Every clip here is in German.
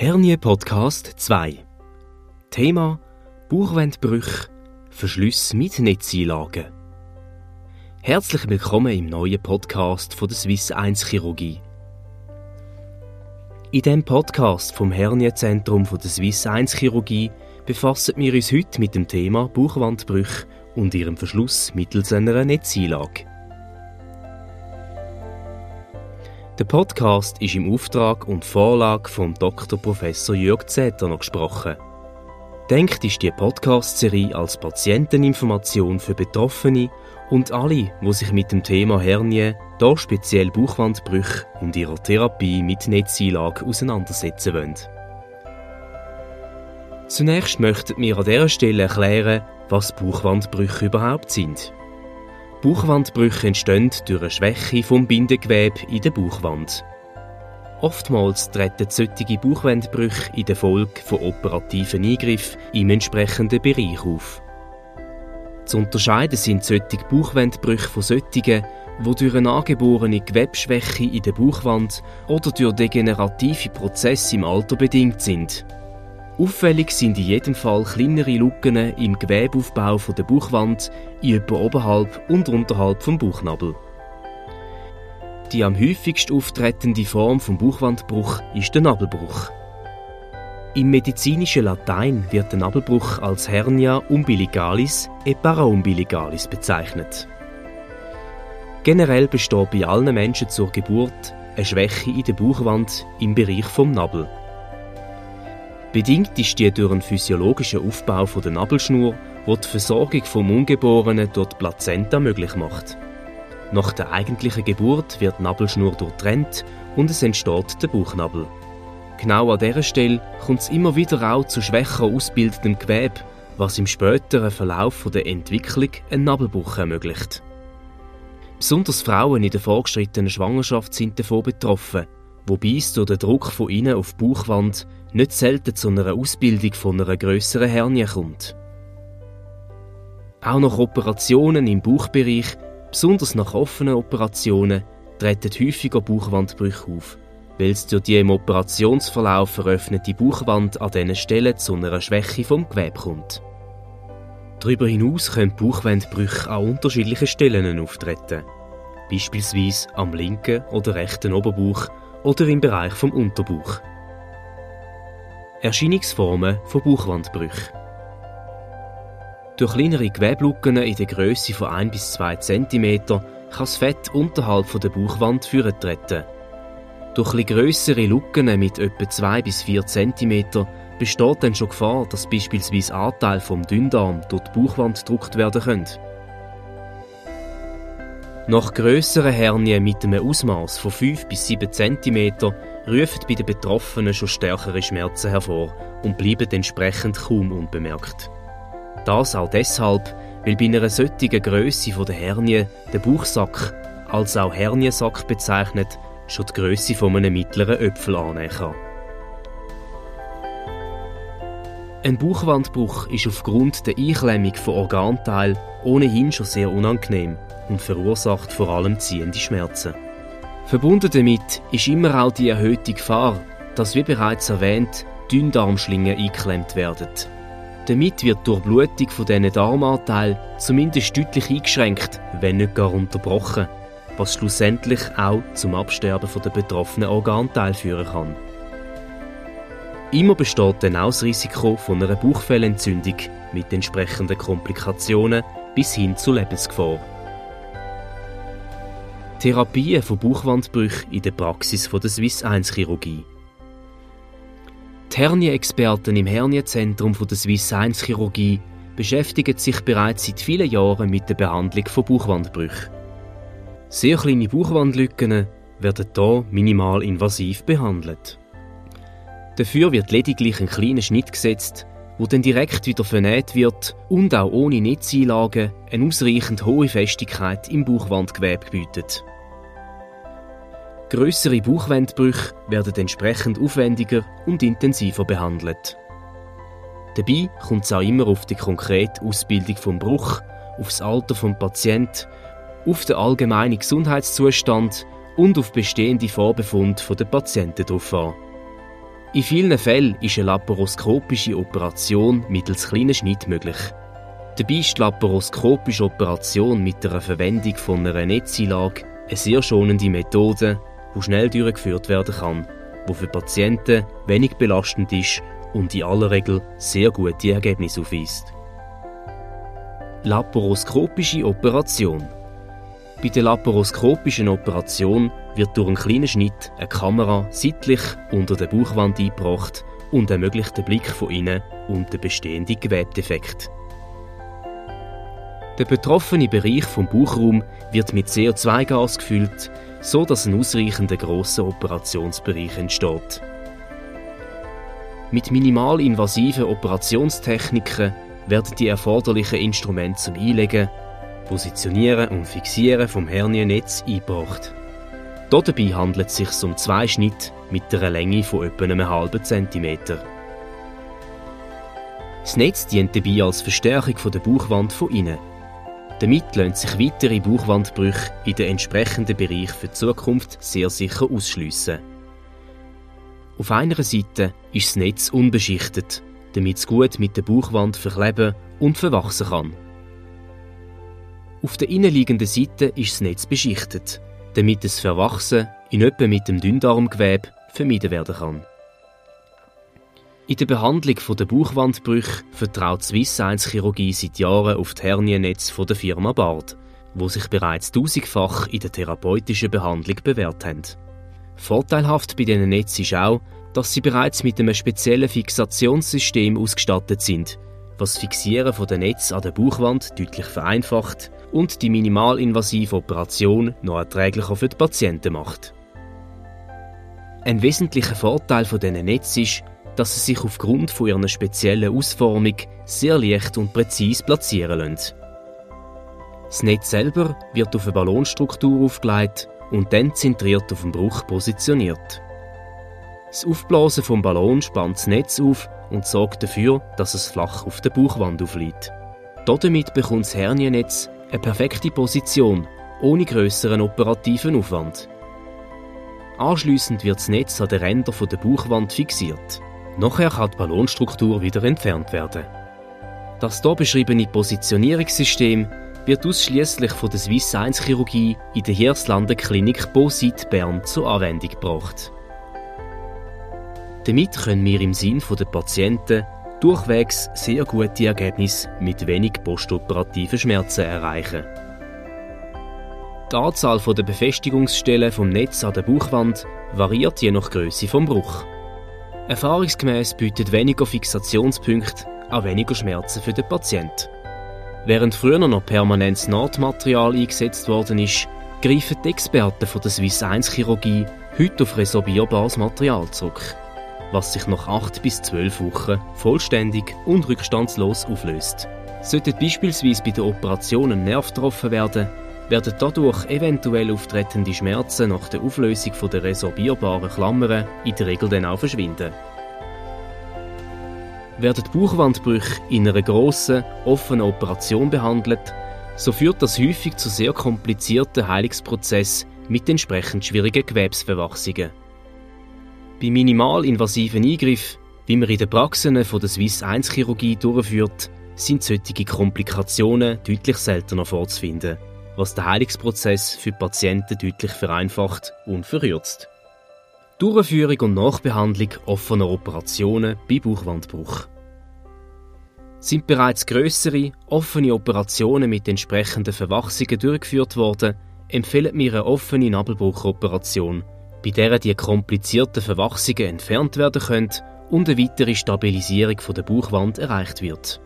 Hernie Podcast 2 Thema Bauchwandbrüche, Verschluss mit Netzeinlagen. Herzlich willkommen im neuen Podcast von der Swiss 1 Chirurgie. In diesem Podcast vom Hernienzentrum von der Swiss 1 Chirurgie befassen wir uns heute mit dem Thema Bauchwandbrüche und ihrem Verschluss mittels einer Netzeinlage. Der Podcast ist im Auftrag und Vorlage von Dr. Prof. Jörg Zeter gesprochen. Denkt ist die Podcast-Serie als Patienteninformation für Betroffene und alle, die sich mit dem Thema Hernie, da speziell Bauchwandbrüche und ihrer Therapie mit Netzeinlage auseinandersetzen wollen. Zunächst möchten wir an dieser Stelle erklären, was Bauchwandbrüche überhaupt sind. Bauchwandbrüche entstehen durch eine Schwäche vom Bindegewebe in der Bauchwand. Oftmals treten solche Bauchwandbrüche in der Folge von operativen Eingriffen im entsprechenden Bereich auf. Zu unterscheiden sind solche Bauchwandbrüche von solchen, die durch eine angeborene Gewebschwäche in der Bauchwand oder durch degenerative Prozesse im Alter bedingt sind. Auffällig sind in jedem Fall kleinere Lücken im Gewebeaufbau der Bauchwand, in etwa oberhalb und unterhalb vom Bauchnabel. Die am häufigst auftretende Form vom Bauchwandbruch ist der Nabelbruch. Im medizinischen Latein wird der Nabelbruch als Hernia umbilicalis et paraumbilicalis bezeichnet. Generell besteht bei allen Menschen zur Geburt eine Schwäche in der Bauchwand im Bereich vom Nabel. Bedingt ist die durch einen physiologischen Aufbau der Nabelschnur, der die Versorgung vom Ungeborenen durch die Plazenta möglich macht. Nach der eigentlichen Geburt wird die Nabelschnur durchtrennt und es entsteht der Bauchnabel. Genau an dieser Stelle kommt es immer wieder auch zu schwächer ausbildendem Gewebe, was im späteren Verlauf der Entwicklung einen Nabelbruch ermöglicht. Besonders Frauen in der vorgeschrittenen Schwangerschaft sind davon betroffen, wobei es durch den Druck von innen auf die Bauchwand nicht selten zu einer Ausbildung von einer grösseren Hernie kommt. Auch nach Operationen im Bauchbereich, besonders nach offenen Operationen, treten häufiger Bauchwandbrüche auf, weil es durch die im Operationsverlauf eröffnete Bauchwand an diesen Stellen zu einer Schwäche vom Gewebe kommt. Darüber hinaus können Bauchwandbrüche an unterschiedlichen Stellen auftreten, beispielsweise am linken oder rechten Oberbauch oder im Bereich vom Unterbauch. Erscheinungsformen von Bauchwandbrüchen. Durch kleinere Geweblucken in der Größe von 1 bis 2 cm kann das Fett unterhalb der Bauchwand führen treten. Durch etwas grössere Lucken mit etwa 2 bis 4 cm besteht dann schon Gefahr, dass beispielsweise Anteile vom Dünndarm durch die Bauchwand gedruckt werden können. Nach grösseren Hernien mit einem Ausmaß von 5 bis 7 cm rufen bei den Betroffenen schon stärkere Schmerzen hervor und bleiben entsprechend kaum unbemerkt. Das auch deshalb, weil bei einer solchen Grösse der Hernie der Bauchsack, als auch Herniensack bezeichnet, schon die Grösse von einem mittleren Öpfel annehmen kann. Ein Bauchwandbruch ist aufgrund der Einklemmung von Organteilen ohnehin schon sehr unangenehm und verursacht vor allem ziehende Schmerzen. Verbunden damit ist immer auch die erhöhte Gefahr, dass, wie bereits erwähnt, Dünndarmschlingen eingeklemmt werden. Damit wird die Durchblutung von diesen Darmanteilen zumindest deutlich eingeschränkt, wenn nicht gar unterbrochen, was schlussendlich auch zum Absterben der betroffenen Organteile führen kann. Immer besteht dann auch das Risiko von einer Bauchfellentzündung mit entsprechenden Komplikationen bis hin zu Lebensgefahr. Therapien von Bauchwandbrüchen in der Praxis der Swiss 1 Chirurgie. Die Hernie-Experten im Hernienzentrum der Swiss 1 Chirurgie beschäftigen sich bereits seit vielen Jahren mit der Behandlung von Bauchwandbrüchen. Sehr kleine Bauchwandlücken werden hier minimal invasiv behandelt. Dafür wird lediglich ein kleiner Schnitt gesetzt, wo dann direkt wieder vernäht wird und auch ohne Netzeinlagen eine ausreichend hohe Festigkeit im Bauchwandgewebe bietet. Grössere Bauchwandbrüche werden entsprechend aufwendiger und intensiver behandelt. Dabei kommt es auch immer auf die konkrete Ausbildung vom Bruch, auf das Alter vom Patient, auf den allgemeinen Gesundheitszustand und auf bestehende Vorbefunde der Patienten drauf an. In vielen Fällen ist eine laparoskopische Operation mittels kleinen Schnitt möglich. Dabei ist die laparoskopische Operation mit der Verwendung von einer Netzeinlage eine sehr schonende Methode, die schnell durchgeführt werden kann, die für Patienten wenig belastend ist und in aller Regel sehr gute Ergebnisse aufweist. Laparoskopische Operation Bei der laparoskopischen Operation wird durch einen kleinen Schnitt eine Kamera seitlich unter der Bauchwand eingebracht und ermöglicht den Blick von innen und den bestehenden Gewebdefekt. Der betroffene Bereich vom Bauchraum wird mit CO2-Gas gefüllt, so dass ein ausreichender grosser Operationsbereich entsteht. Mit minimalinvasiven Operationstechniken werden die erforderlichen Instrumente zum Einlegen, Positionieren und Fixieren vom Herniennetz eingebracht. Dabei handelt es sich um zwei Schnitte mit einer Länge von etwa einem halben Zentimeter. Das Netz dient dabei als Verstärkung der Bauchwand von innen. Damit lassen sich weitere Bauchwandbrüche in den entsprechenden Bereich für die Zukunft sehr sicher ausschliessen. Auf einer Seite ist das Netz unbeschichtet, damit es gut mit der Bauchwand verkleben und verwachsen kann. Auf der innenliegenden Seite ist das Netz beschichtet, damit das Verwachsen in etwa mit dem Dünndarmgewebe vermieden werden kann. In der Behandlung der Bauchwandbrüche vertraut Swiss Science Chirurgie seit Jahren auf die Herniennetz der Firma Bard, wo sich bereits tausendfach in der therapeutischen Behandlung bewährt haben. Vorteilhaft bei diesen Netzen ist auch, dass sie bereits mit einem speziellen Fixationssystem ausgestattet sind, was das Fixieren der Netz an der Bauchwand deutlich vereinfacht und die minimalinvasive Operation noch erträglicher für die Patienten macht. Ein wesentlicher Vorteil von diesen Netzen ist, dass sie sich aufgrund von ihrer speziellen Ausformung sehr leicht und präzise platzieren lassen. Das Netz selber wird auf eine Ballonstruktur aufgelegt und dann zentriert auf dem Bruch positioniert. Das Aufblasen vom Ballon spannt das Netz auf und sorgt dafür, dass es flach auf der Bauchwand aufliegt. Damit bekommt das Herniennetz eine perfekte Position, ohne größeren operativen Aufwand. Anschließend wird das Netz an den Rändern der Bauchwand fixiert. Nachher kann die Ballonstruktur wieder entfernt werden. Das hier beschriebene Positionierungssystem wird ausschließlich von der Swiss Science Chirurgie in der Hirslanden Klinik Bosit Bern zur Anwendung gebracht. Damit können wir im Sinn der Patienten durchwegs sehr gute Ergebnisse mit wenig postoperativen Schmerzen erreichen. Die Anzahl der Befestigungsstellen vom Netz an der Bauchwand variiert je nach Größe vom Bruch. Erfahrungsgemäß bietet weniger Fixationspunkte auch weniger Schmerzen für den Patienten. Während früher noch permanentes Nahtmaterial eingesetzt worden ist, greifen die Experten von der Swiss 1 Chirurgie heute auf resorbierbares Material zurück was sich nach 8 bis 12 Wochen vollständig und rückstandslos auflöst. Sollten beispielsweise bei der Operation ein Nerv getroffen werden, werden dadurch eventuell auftretende Schmerzen nach der Auflösung der resorbierbaren Klammern in der Regel dann auch verschwinden. Werden die Bauchwandbrüche in einer grossen, offenen Operation behandelt, so führt das häufig zu sehr komplizierten Heilungsprozessen mit entsprechend schwierigen Gewebsverwachsungen. Bei minimalinvasiven Eingriffen, wie man in den Praxen von der Swiss 1 Chirurgie durchführt, sind solche Komplikationen deutlich seltener vorzufinden, was den Heilungsprozess für die Patienten deutlich vereinfacht und verkürzt. Durchführung und Nachbehandlung offener Operationen bei Bauchwandbruch. Sind bereits größere, offene Operationen mit entsprechenden Verwachsungen durchgeführt worden, empfehlen wir eine offene Nabelbruchoperation bei der die komplizierten Verwachsungen entfernt werden können und eine weitere Stabilisierung der Bauchwand erreicht wird.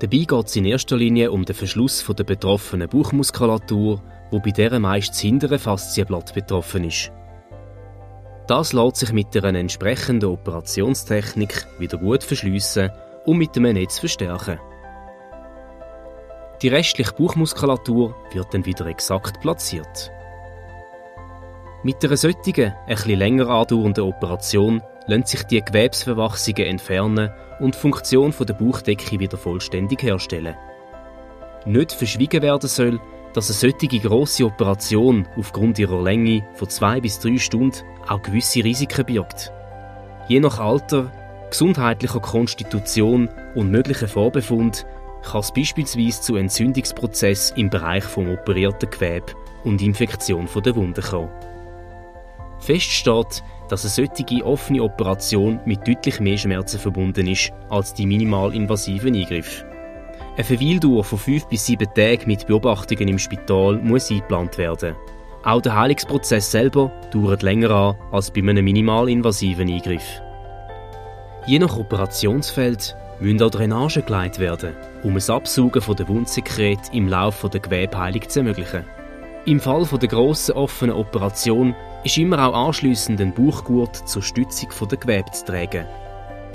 Dabei geht es in erster Linie um den Verschluss der betroffenen Bauchmuskulatur, wo bei der meist das hintere Faszienblatt betroffen ist. Das lässt sich mit einer entsprechenden Operationstechnik wieder gut verschliessen und mit einem Netz verstärken. Die restliche Bauchmuskulatur wird dann wieder exakt platziert. Mit einer solchen, etwas länger andauernden Operation lassen sich die Gewebsverwachsungen entfernen und die Funktion der Bauchdecke wieder vollständig herstellen. Nicht verschwiegen werden soll, dass eine solche grosse Operation aufgrund ihrer Länge von zwei bis drei Stunden auch gewisse Risiken birgt. Je nach Alter, gesundheitlicher Konstitution und möglichen Vorbefund kann es beispielsweise zu Entzündungsprozessen im Bereich vom operierten Gewebe und Infektion der Wunden kommen. Fest steht, dass eine solche offene Operation mit deutlich mehr Schmerzen verbunden ist als die minimalinvasiven Eingriffe. Eine Verweildauer von fünf bis sieben Tagen mit Beobachtungen im Spital muss eingeplant werden. Auch der Heilungsprozess selber dauert länger an als bei einem minimalinvasiven Eingriff. Je nach Operationsfeld müssen auch Drainagen geleitet werden, um das Absaugen der Wundsekret im Laufe der Gewebeheilung zu ermöglichen. Im Fall der grossen offenen Operation ist immer auch anschliessend ein Bauchgurt zur Stützung der Gewebe zu tragen.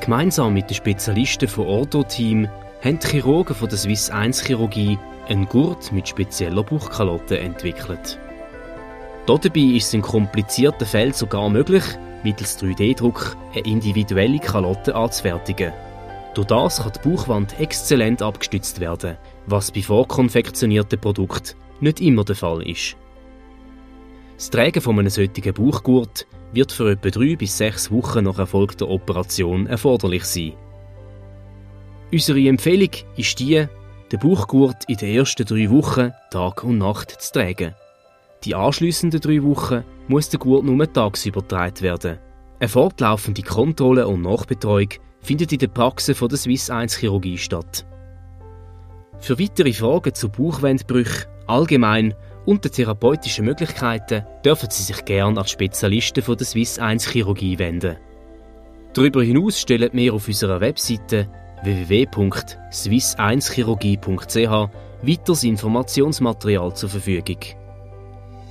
Gemeinsam mit den Spezialisten vom Ortho-Team haben die Chirurgen von der Swiss 1 Chirurgie einen Gurt mit spezieller Bauchkalotte entwickelt. Dabei ist es in komplizierten Fällen sogar möglich, mittels 3D-Druck eine individuelle Kalotte anzufertigen. Durch das kann die Bauchwand exzellent abgestützt werden, was bei vorkonfektionierten Produkten nicht immer der Fall ist. Das Tragen von einem solchen Bauchgurt wird für etwa drei bis sechs Wochen nach Erfolg der Operation erforderlich sein. Unsere Empfehlung ist die, den Bauchgurt in den ersten drei Wochen Tag und Nacht zu tragen. Die anschließenden drei Wochen muss der Gurt nur tagsüber getragen werden. Eine fortlaufende Kontrolle und Nachbetreuung findet in der Praxis der Swiss 1 Chirurgie statt. Für weitere Fragen zu Bauchwandbrüchen allgemein und den therapeutischen Möglichkeiten dürfen Sie sich gerne an Spezialisten von der Swiss 1 Chirurgie wenden. Darüber hinaus stellen wir auf unserer Webseite www.swiss1chirurgie.ch weiteres Informationsmaterial zur Verfügung.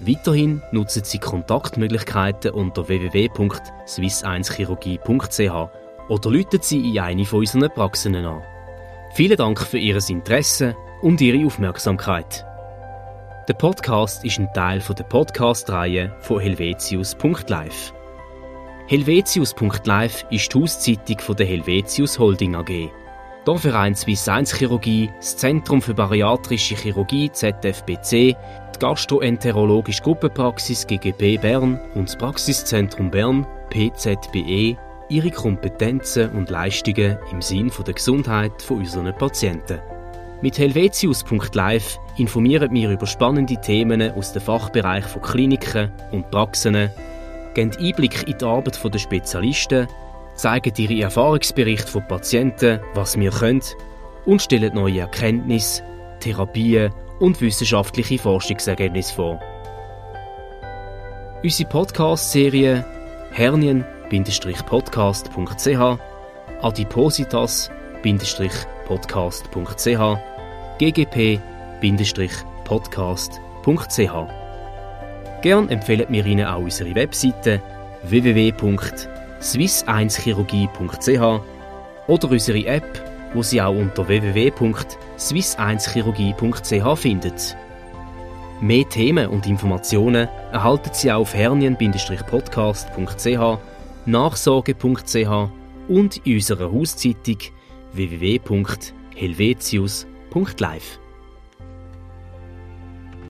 Weiterhin nutzen Sie Kontaktmöglichkeiten unter www.swiss1chirurgie.ch oder rufen Sie in eine von unseren Praxen an. Vielen Dank für Ihr Interesse und Ihre Aufmerksamkeit. Der Podcast ist ein Teil der Podcast-Reihe von Helvetius.live. Helvetius.live ist die Hauszeitung der Helvetius Holding AG. Hier vereint Swiss 1 Chirurgie, das Zentrum für Bariatrische Chirurgie ZFBC, die Gastroenterologische Gruppenpraxis GGB Bern und das Praxiszentrum Bern PZBE ihre Kompetenzen und Leistungen im Sinn der Gesundheit von unseren Patienten. Mit helvetius.live informieren wir über spannende Themen aus dem Fachbereich von Kliniken und Praxen, geben Einblick in die Arbeit der Spezialisten, zeigen ihre Erfahrungsberichte von Patienten, was wir können und stellen neue Erkenntnisse, Therapien und wissenschaftliche Forschungsergebnisse vor. Unsere Podcast-Serie Hernien-podcast.ch Adipositas-podcast.ch ggp-podcast.ch. Gern empfehlen wir Ihnen auch unsere Webseite www.swiss1chirurgie.ch oder unsere App, wo Sie auch unter www.swiss1chirurgie.ch finden. Mehr Themen und Informationen erhalten Sie auch auf hernien-podcast.ch, nachsorge.ch und in unserer Hauszeitung www.helvetius.ch Punkt live.